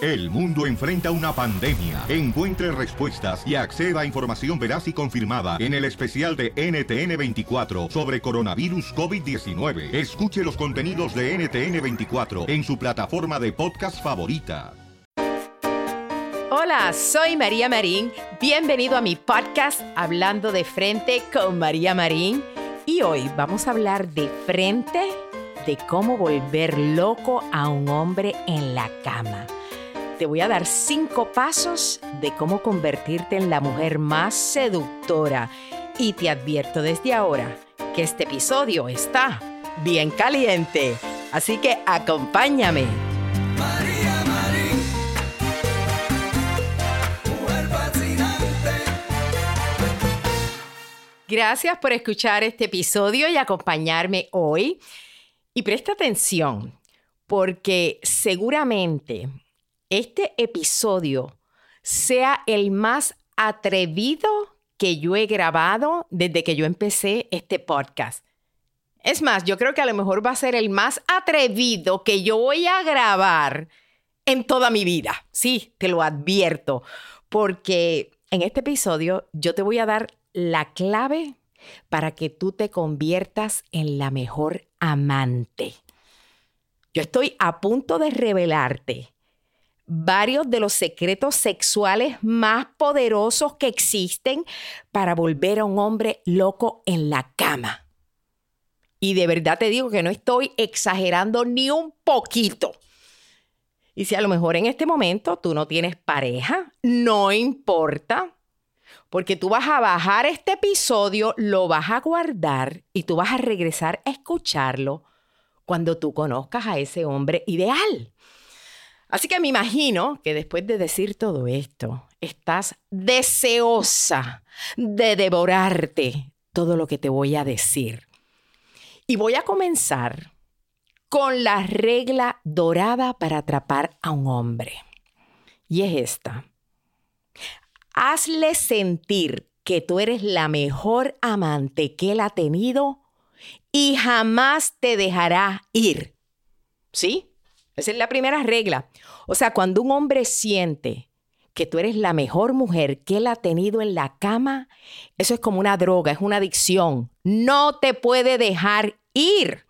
El mundo enfrenta una pandemia. Encuentre respuestas y acceda a información veraz y confirmada en el especial de NTN24 sobre coronavirus COVID-19. Escuche los contenidos de NTN24 en su plataforma de podcast favorita. Hola, soy María Marín. Bienvenido a mi podcast Hablando de Frente con María Marín. Y hoy vamos a hablar de frente de cómo volver loco a un hombre en la cama te voy a dar cinco pasos de cómo convertirte en la mujer más seductora. Y te advierto desde ahora que este episodio está bien caliente. Así que acompáñame. María Marín, Gracias por escuchar este episodio y acompañarme hoy. Y presta atención, porque seguramente este episodio sea el más atrevido que yo he grabado desde que yo empecé este podcast. Es más, yo creo que a lo mejor va a ser el más atrevido que yo voy a grabar en toda mi vida. Sí, te lo advierto, porque en este episodio yo te voy a dar la clave para que tú te conviertas en la mejor amante. Yo estoy a punto de revelarte varios de los secretos sexuales más poderosos que existen para volver a un hombre loco en la cama. Y de verdad te digo que no estoy exagerando ni un poquito. Y si a lo mejor en este momento tú no tienes pareja, no importa, porque tú vas a bajar este episodio, lo vas a guardar y tú vas a regresar a escucharlo cuando tú conozcas a ese hombre ideal. Así que me imagino que después de decir todo esto, estás deseosa de devorarte todo lo que te voy a decir. Y voy a comenzar con la regla dorada para atrapar a un hombre. Y es esta. Hazle sentir que tú eres la mejor amante que él ha tenido y jamás te dejará ir. ¿Sí? Esa es la primera regla. O sea, cuando un hombre siente que tú eres la mejor mujer que él ha tenido en la cama, eso es como una droga, es una adicción. No te puede dejar ir.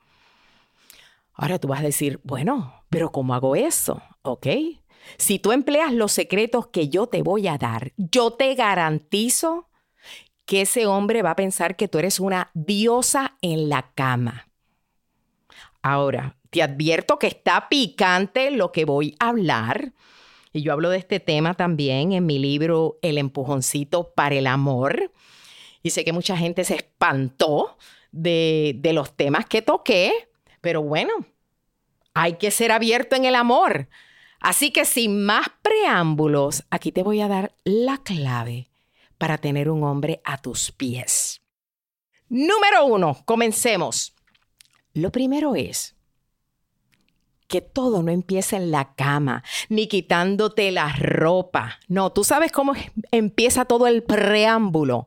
Ahora tú vas a decir, bueno, pero ¿cómo hago eso? ¿Ok? Si tú empleas los secretos que yo te voy a dar, yo te garantizo que ese hombre va a pensar que tú eres una diosa en la cama. Ahora, te advierto que está picante lo que voy a hablar. Y yo hablo de este tema también en mi libro El empujoncito para el amor. Y sé que mucha gente se espantó de, de los temas que toqué, pero bueno, hay que ser abierto en el amor. Así que sin más preámbulos, aquí te voy a dar la clave para tener un hombre a tus pies. Número uno, comencemos. Lo primero es que todo no empieza en la cama, ni quitándote la ropa. No, tú sabes cómo empieza todo el preámbulo.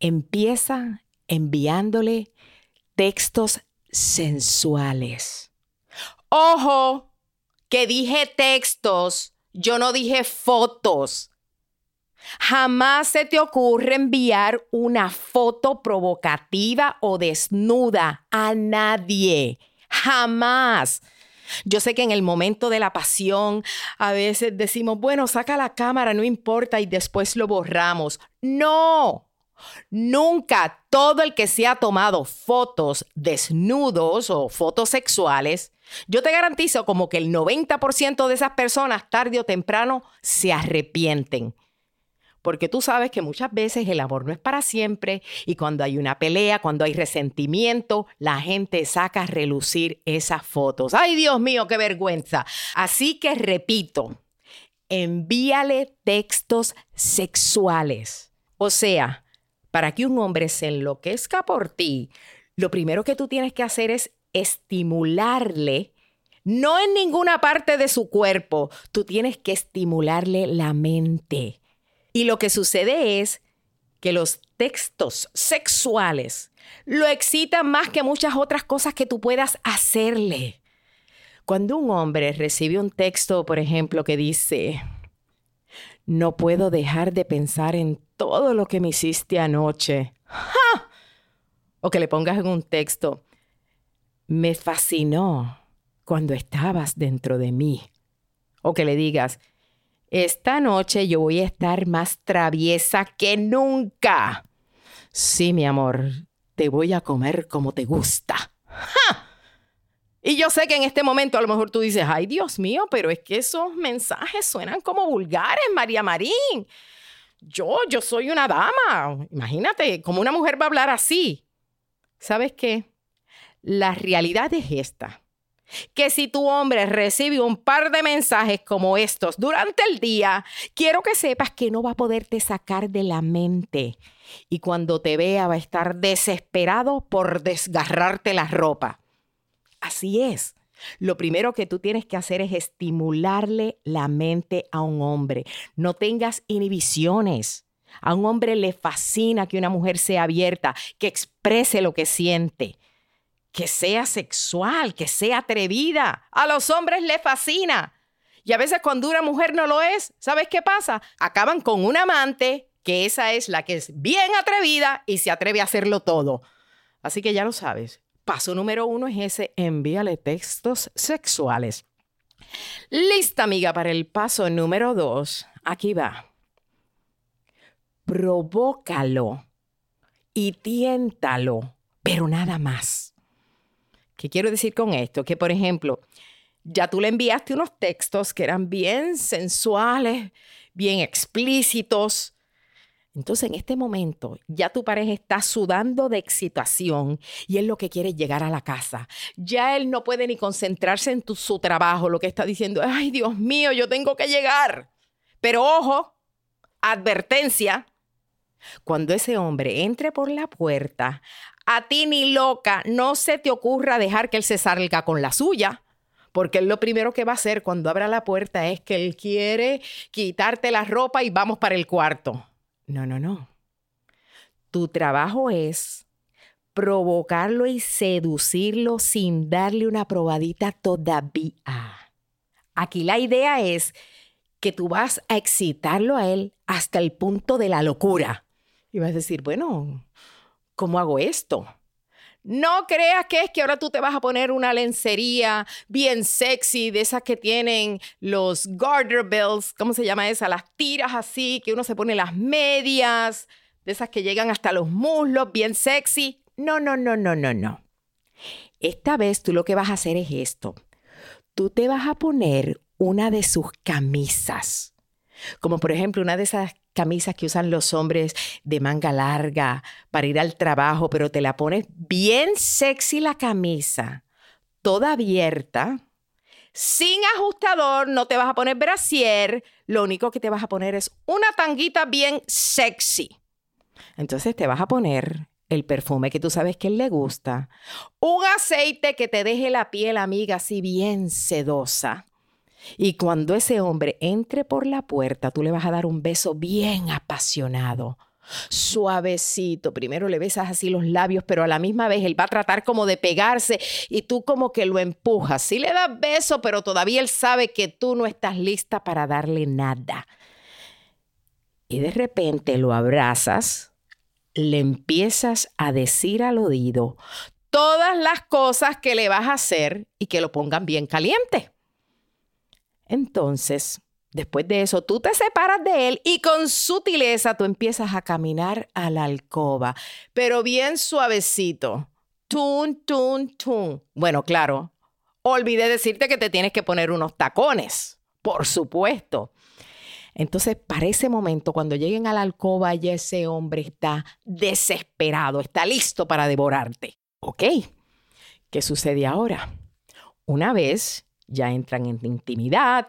Empieza enviándole textos sensuales. Ojo, que dije textos, yo no dije fotos. Jamás se te ocurre enviar una foto provocativa o desnuda a nadie. Jamás. Yo sé que en el momento de la pasión a veces decimos, bueno, saca la cámara, no importa, y después lo borramos. No, nunca todo el que se ha tomado fotos desnudos o fotos sexuales, yo te garantizo como que el 90% de esas personas tarde o temprano se arrepienten porque tú sabes que muchas veces el amor no es para siempre y cuando hay una pelea, cuando hay resentimiento, la gente saca a relucir esas fotos. ¡Ay, Dios mío, qué vergüenza! Así que repito, envíale textos sexuales. O sea, para que un hombre se enloquezca por ti, lo primero que tú tienes que hacer es estimularle no en ninguna parte de su cuerpo, tú tienes que estimularle la mente. Y lo que sucede es que los textos sexuales lo excitan más que muchas otras cosas que tú puedas hacerle. Cuando un hombre recibe un texto, por ejemplo, que dice, no puedo dejar de pensar en todo lo que me hiciste anoche. O que le pongas en un texto, me fascinó cuando estabas dentro de mí. O que le digas, esta noche yo voy a estar más traviesa que nunca. Sí, mi amor, te voy a comer como te gusta. Y yo sé que en este momento a lo mejor tú dices, ay Dios mío, pero es que esos mensajes suenan como vulgares, María Marín. Yo, yo soy una dama. Imagínate, ¿cómo una mujer va a hablar así? ¿Sabes qué? La realidad es esta que si tu hombre recibe un par de mensajes como estos durante el día, quiero que sepas que no va a poderte sacar de la mente. Y cuando te vea va a estar desesperado por desgarrarte la ropa. Así es. Lo primero que tú tienes que hacer es estimularle la mente a un hombre. No tengas inhibiciones. A un hombre le fascina que una mujer sea abierta, que exprese lo que siente que sea sexual, que sea atrevida. A los hombres les fascina. Y a veces cuando una mujer no lo es, ¿sabes qué pasa? Acaban con un amante, que esa es la que es bien atrevida y se atreve a hacerlo todo. Así que ya lo sabes. Paso número uno es ese, envíale textos sexuales. Lista, amiga, para el paso número dos. Aquí va. Provócalo y tiéntalo, pero nada más. ¿Qué quiero decir con esto? Que, por ejemplo, ya tú le enviaste unos textos que eran bien sensuales, bien explícitos. Entonces, en este momento, ya tu pareja está sudando de excitación y él lo que quiere es llegar a la casa. Ya él no puede ni concentrarse en su trabajo, lo que está diciendo, ay Dios mío, yo tengo que llegar. Pero ojo, advertencia, cuando ese hombre entre por la puerta, a ti ni loca no se te ocurra dejar que él se salga con la suya. Porque él lo primero que va a hacer cuando abra la puerta es que él quiere quitarte la ropa y vamos para el cuarto. No, no, no. Tu trabajo es provocarlo y seducirlo sin darle una probadita todavía. Aquí la idea es que tú vas a excitarlo a él hasta el punto de la locura. Y vas a decir, bueno, ¿cómo hago esto? No creas que es que ahora tú te vas a poner una lencería bien sexy, de esas que tienen los garter bells, ¿cómo se llama esa? Las tiras así, que uno se pone las medias, de esas que llegan hasta los muslos, bien sexy. No, no, no, no, no, no. Esta vez tú lo que vas a hacer es esto. Tú te vas a poner una de sus camisas, como por ejemplo una de esas camisas que usan los hombres de manga larga para ir al trabajo, pero te la pones bien sexy la camisa, toda abierta, sin ajustador, no te vas a poner brasier, lo único que te vas a poner es una tanguita bien sexy. Entonces te vas a poner el perfume que tú sabes que él le gusta, un aceite que te deje la piel amiga así bien sedosa y cuando ese hombre entre por la puerta, tú le vas a dar un beso bien apasionado, suavecito. Primero le besas así los labios, pero a la misma vez él va a tratar como de pegarse y tú como que lo empujas. Sí le das beso, pero todavía él sabe que tú no estás lista para darle nada. Y de repente lo abrazas, le empiezas a decir al oído todas las cosas que le vas a hacer y que lo pongan bien caliente. Entonces, después de eso, tú te separas de él y con sutileza tú empiezas a caminar a la alcoba, pero bien suavecito. Tun, tun, tun. Bueno, claro, olvidé decirte que te tienes que poner unos tacones, por supuesto. Entonces, para ese momento, cuando lleguen a la alcoba, ya ese hombre está desesperado, está listo para devorarte. ¿Ok? ¿Qué sucede ahora? Una vez ya entran en intimidad,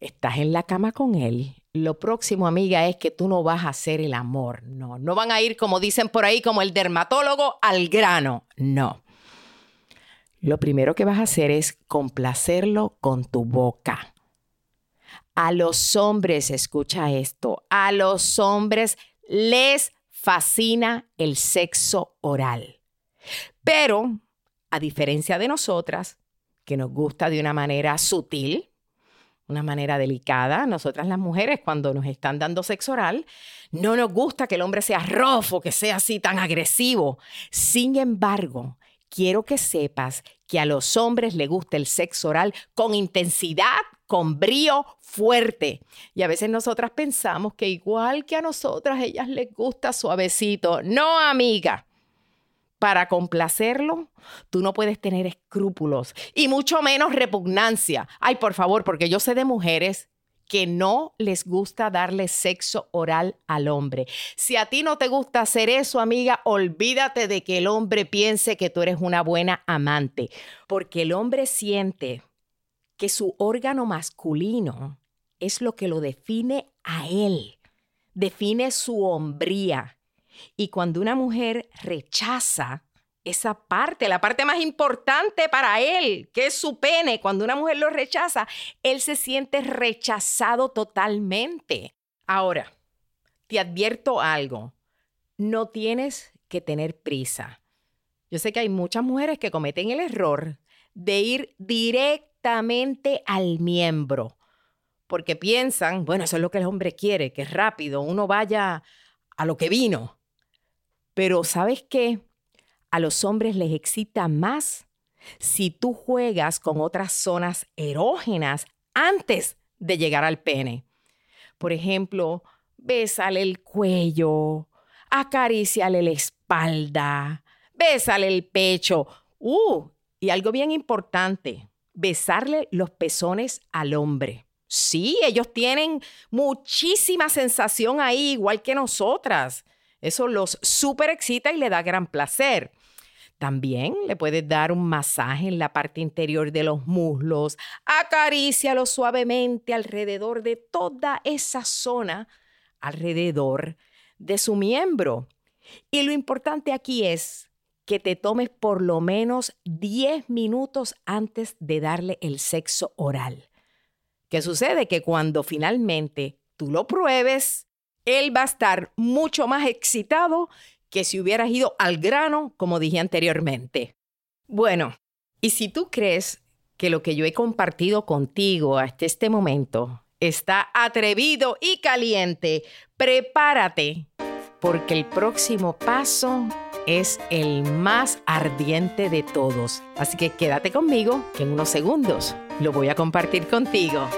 estás en la cama con él. Lo próximo, amiga, es que tú no vas a hacer el amor. No, no van a ir, como dicen por ahí, como el dermatólogo, al grano. No. Lo primero que vas a hacer es complacerlo con tu boca. A los hombres, escucha esto, a los hombres les fascina el sexo oral. Pero, a diferencia de nosotras, que nos gusta de una manera sutil, una manera delicada, nosotras las mujeres cuando nos están dando sexo oral, no nos gusta que el hombre sea rofo, que sea así tan agresivo. Sin embargo, quiero que sepas que a los hombres les gusta el sexo oral con intensidad, con brío fuerte. Y a veces nosotras pensamos que igual que a nosotras, ellas les gusta suavecito. No, amiga para complacerlo, tú no puedes tener escrúpulos y mucho menos repugnancia. Ay, por favor, porque yo sé de mujeres que no les gusta darle sexo oral al hombre. Si a ti no te gusta hacer eso, amiga, olvídate de que el hombre piense que tú eres una buena amante, porque el hombre siente que su órgano masculino es lo que lo define a él, define su hombría. Y cuando una mujer rechaza esa parte, la parte más importante para él, que es su pene, cuando una mujer lo rechaza, él se siente rechazado totalmente. Ahora, te advierto algo, no tienes que tener prisa. Yo sé que hay muchas mujeres que cometen el error de ir directamente al miembro, porque piensan, bueno, eso es lo que el hombre quiere, que es rápido, uno vaya a lo que vino. Pero ¿sabes qué? A los hombres les excita más si tú juegas con otras zonas erógenas antes de llegar al pene. Por ejemplo, bésale el cuello, acaríciale la espalda, bésale el pecho. Uh, y algo bien importante, besarle los pezones al hombre. Sí, ellos tienen muchísima sensación ahí, igual que nosotras. Eso los super excita y le da gran placer. También le puedes dar un masaje en la parte interior de los muslos, acarícialo suavemente alrededor de toda esa zona, alrededor de su miembro. Y lo importante aquí es que te tomes por lo menos 10 minutos antes de darle el sexo oral. ¿Qué sucede? Que cuando finalmente tú lo pruebes, él va a estar mucho más excitado que si hubieras ido al grano, como dije anteriormente. Bueno, y si tú crees que lo que yo he compartido contigo hasta este momento está atrevido y caliente, prepárate, porque el próximo paso es el más ardiente de todos. Así que quédate conmigo, que en unos segundos lo voy a compartir contigo.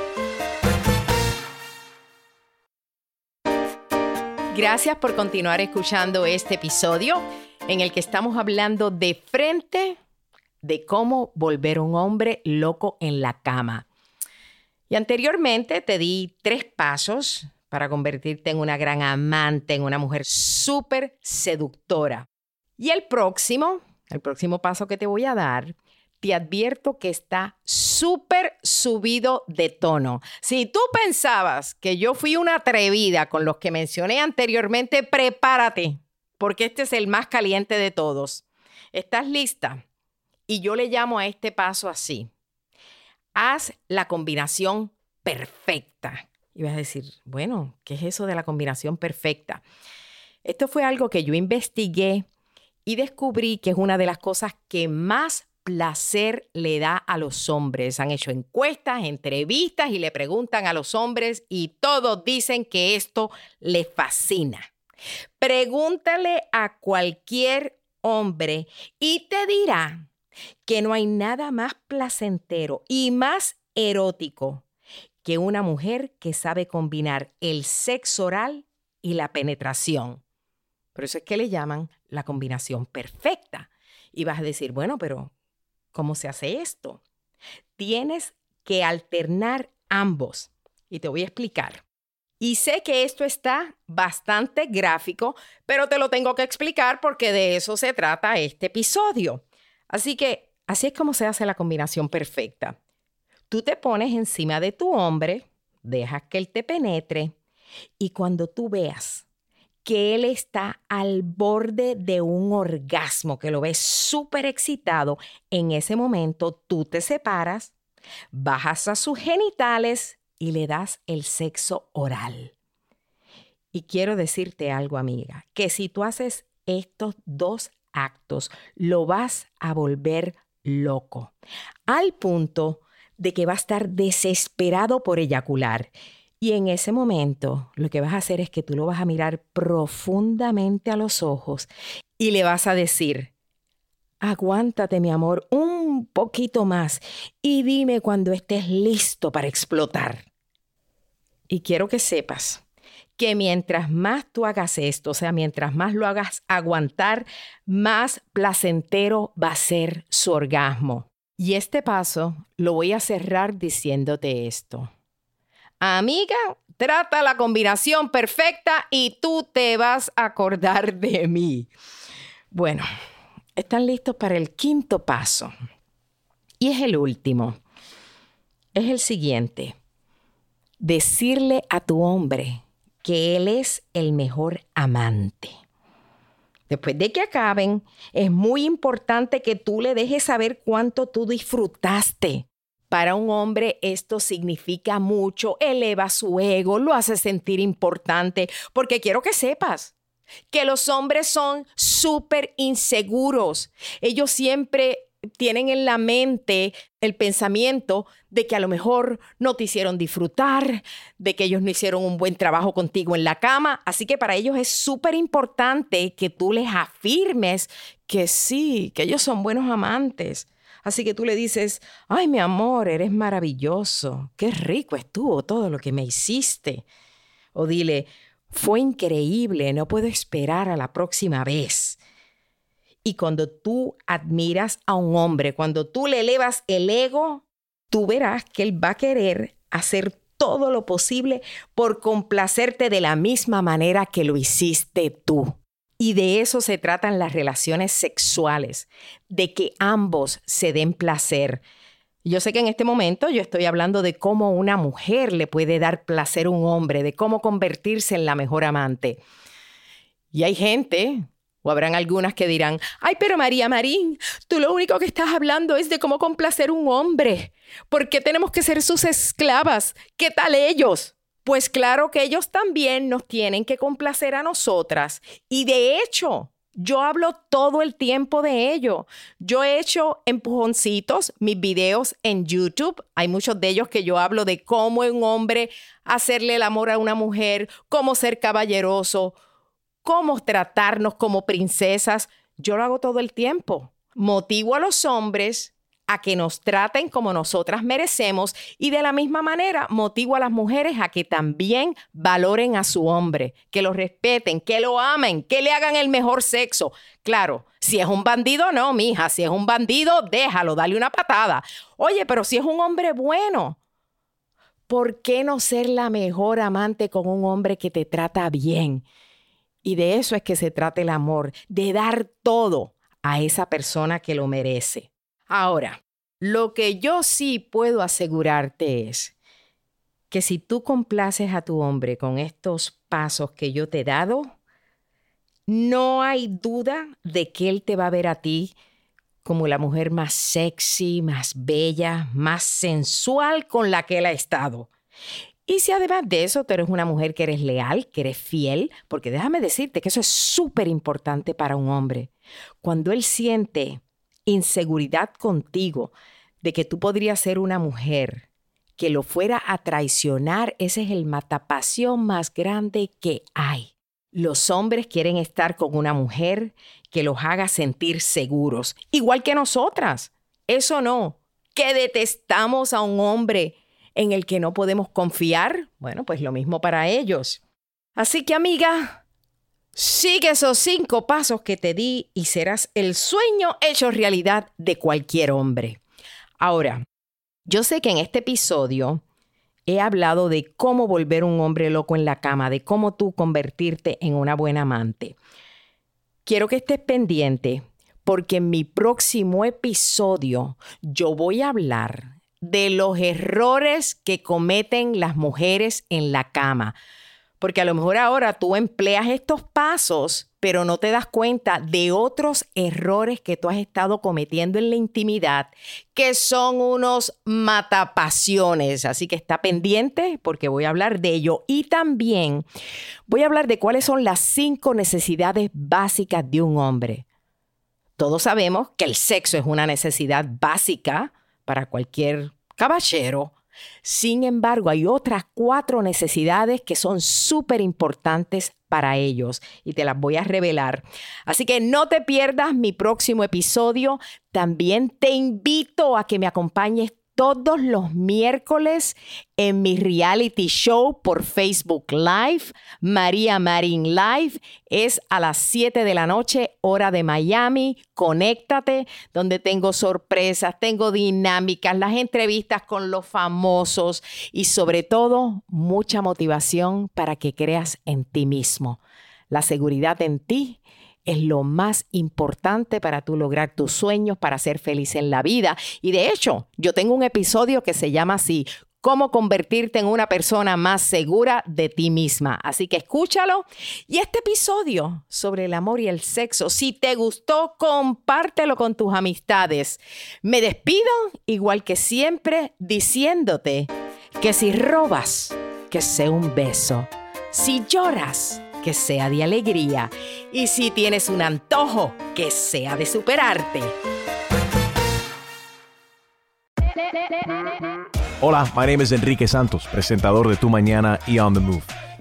Gracias por continuar escuchando este episodio en el que estamos hablando de frente de cómo volver un hombre loco en la cama. Y anteriormente te di tres pasos para convertirte en una gran amante, en una mujer súper seductora. Y el próximo, el próximo paso que te voy a dar te advierto que está súper subido de tono. Si tú pensabas que yo fui una atrevida con los que mencioné anteriormente, prepárate, porque este es el más caliente de todos. ¿Estás lista? Y yo le llamo a este paso así. Haz la combinación perfecta. Y vas a decir, bueno, ¿qué es eso de la combinación perfecta? Esto fue algo que yo investigué y descubrí que es una de las cosas que más placer le da a los hombres. Han hecho encuestas, entrevistas y le preguntan a los hombres y todos dicen que esto les fascina. Pregúntale a cualquier hombre y te dirá que no hay nada más placentero y más erótico que una mujer que sabe combinar el sexo oral y la penetración. Por eso es que le llaman la combinación perfecta. Y vas a decir, bueno, pero ¿cómo se hace esto? Tienes que alternar ambos. Y te voy a explicar. Y sé que esto está bastante gráfico, pero te lo tengo que explicar porque de eso se trata este episodio. Así que así es como se hace la combinación perfecta. Tú te pones encima de tu hombre, dejas que él te penetre y cuando tú veas que él está al borde de un orgasmo, que lo ves súper excitado, en ese momento tú te separas, bajas a sus genitales y le das el sexo oral. Y quiero decirte algo, amiga, que si tú haces estos dos actos, lo vas a volver loco, al punto de que va a estar desesperado por eyacular. Y en ese momento lo que vas a hacer es que tú lo vas a mirar profundamente a los ojos y le vas a decir, aguántate mi amor un poquito más y dime cuando estés listo para explotar. Y quiero que sepas que mientras más tú hagas esto, o sea, mientras más lo hagas aguantar, más placentero va a ser su orgasmo. Y este paso lo voy a cerrar diciéndote esto. Amiga, trata la combinación perfecta y tú te vas a acordar de mí. Bueno, están listos para el quinto paso. Y es el último. Es el siguiente. Decirle a tu hombre que él es el mejor amante. Después de que acaben, es muy importante que tú le dejes saber cuánto tú disfrutaste. Para un hombre esto significa mucho, eleva su ego, lo hace sentir importante, porque quiero que sepas que los hombres son súper inseguros. Ellos siempre tienen en la mente el pensamiento de que a lo mejor no te hicieron disfrutar, de que ellos no hicieron un buen trabajo contigo en la cama. Así que para ellos es súper importante que tú les afirmes que sí, que ellos son buenos amantes. Así que tú le dices, ay mi amor, eres maravilloso, qué rico estuvo todo lo que me hiciste. O dile, fue increíble, no puedo esperar a la próxima vez. Y cuando tú admiras a un hombre, cuando tú le elevas el ego, tú verás que él va a querer hacer todo lo posible por complacerte de la misma manera que lo hiciste tú. Y de eso se tratan las relaciones sexuales, de que ambos se den placer. Yo sé que en este momento yo estoy hablando de cómo una mujer le puede dar placer a un hombre, de cómo convertirse en la mejor amante. Y hay gente o habrán algunas que dirán, ay, pero María Marín, tú lo único que estás hablando es de cómo complacer un hombre. ¿Por qué tenemos que ser sus esclavas? ¿Qué tal ellos? Pues claro que ellos también nos tienen que complacer a nosotras. Y de hecho, yo hablo todo el tiempo de ello. Yo he hecho empujoncitos, mis videos en YouTube. Hay muchos de ellos que yo hablo de cómo un hombre hacerle el amor a una mujer, cómo ser caballeroso, cómo tratarnos como princesas. Yo lo hago todo el tiempo. Motivo a los hombres a que nos traten como nosotras merecemos y de la misma manera motivo a las mujeres a que también valoren a su hombre, que lo respeten, que lo amen, que le hagan el mejor sexo. Claro, si es un bandido, no, mija, si es un bandido, déjalo, dale una patada. Oye, pero si es un hombre bueno, ¿por qué no ser la mejor amante con un hombre que te trata bien? Y de eso es que se trata el amor, de dar todo a esa persona que lo merece. Ahora, lo que yo sí puedo asegurarte es que si tú complaces a tu hombre con estos pasos que yo te he dado, no hay duda de que él te va a ver a ti como la mujer más sexy, más bella, más sensual con la que él ha estado. Y si además de eso tú eres una mujer que eres leal, que eres fiel, porque déjame decirte que eso es súper importante para un hombre. Cuando él siente inseguridad contigo de que tú podrías ser una mujer que lo fuera a traicionar, ese es el matapasión más grande que hay. Los hombres quieren estar con una mujer que los haga sentir seguros, igual que nosotras. Eso no, que detestamos a un hombre en el que no podemos confiar. Bueno, pues lo mismo para ellos. Así que amiga, sigue esos cinco pasos que te di y serás el sueño hecho realidad de cualquier hombre. Ahora, yo sé que en este episodio he hablado de cómo volver un hombre loco en la cama, de cómo tú convertirte en una buena amante. Quiero que estés pendiente porque en mi próximo episodio yo voy a hablar de los errores que cometen las mujeres en la cama. Porque a lo mejor ahora tú empleas estos pasos, pero no te das cuenta de otros errores que tú has estado cometiendo en la intimidad, que son unos matapasiones. Así que está pendiente porque voy a hablar de ello. Y también voy a hablar de cuáles son las cinco necesidades básicas de un hombre. Todos sabemos que el sexo es una necesidad básica para cualquier caballero sin embargo, hay otras cuatro necesidades que son súper importantes para ellos y te las voy a revelar. Así que no te pierdas mi próximo episodio. También te invito a que me acompañes todos los miércoles en mi reality show por Facebook Live, María Marín Live. Es a las 7 de la noche, hora de Miami. Conéctate, donde tengo sorpresas, tengo dinámicas, las entrevistas con los famosos y sobre todo mucha motivación para que creas en ti mismo. La seguridad en ti es lo más importante para tú lograr tus sueños, para ser feliz en la vida. Y de hecho, yo tengo un episodio que se llama así, cómo convertirte en una persona más segura de ti misma. Así que escúchalo. Y este episodio sobre el amor y el sexo, si te gustó, compártelo con tus amistades. Me despido, igual que siempre, diciéndote que si robas, que sea un beso. Si lloras, que sea de alegría. Y si tienes un antojo, que sea de superarte. Hola, my name is Enrique Santos, presentador de Tu Mañana y On the Move.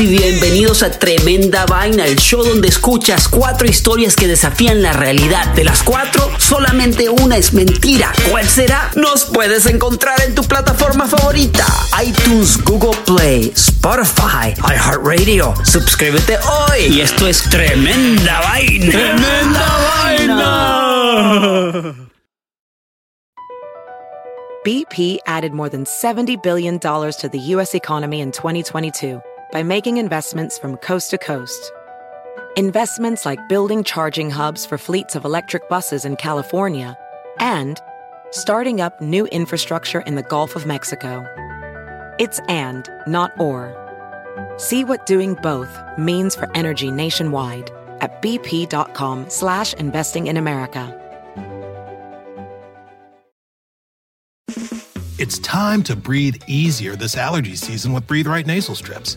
y bienvenidos a Tremenda Vaina, el show donde escuchas cuatro historias que desafían la realidad. De las cuatro, solamente una es mentira. ¿Cuál será? Nos puedes encontrar en tu plataforma favorita. iTunes, Google Play, Spotify, iHeartRadio. Suscríbete hoy. Y esto es Tremenda Vaina. ¡Tremenda vaina! BP added more than $70 billion to the U.S. economy in 2022 by making investments from coast to coast. Investments like building charging hubs for fleets of electric buses in California and starting up new infrastructure in the Gulf of Mexico. It's and, not or. See what doing both means for energy nationwide at bp.com slash investing in America. It's time to breathe easier this allergy season with Breathe Right nasal strips.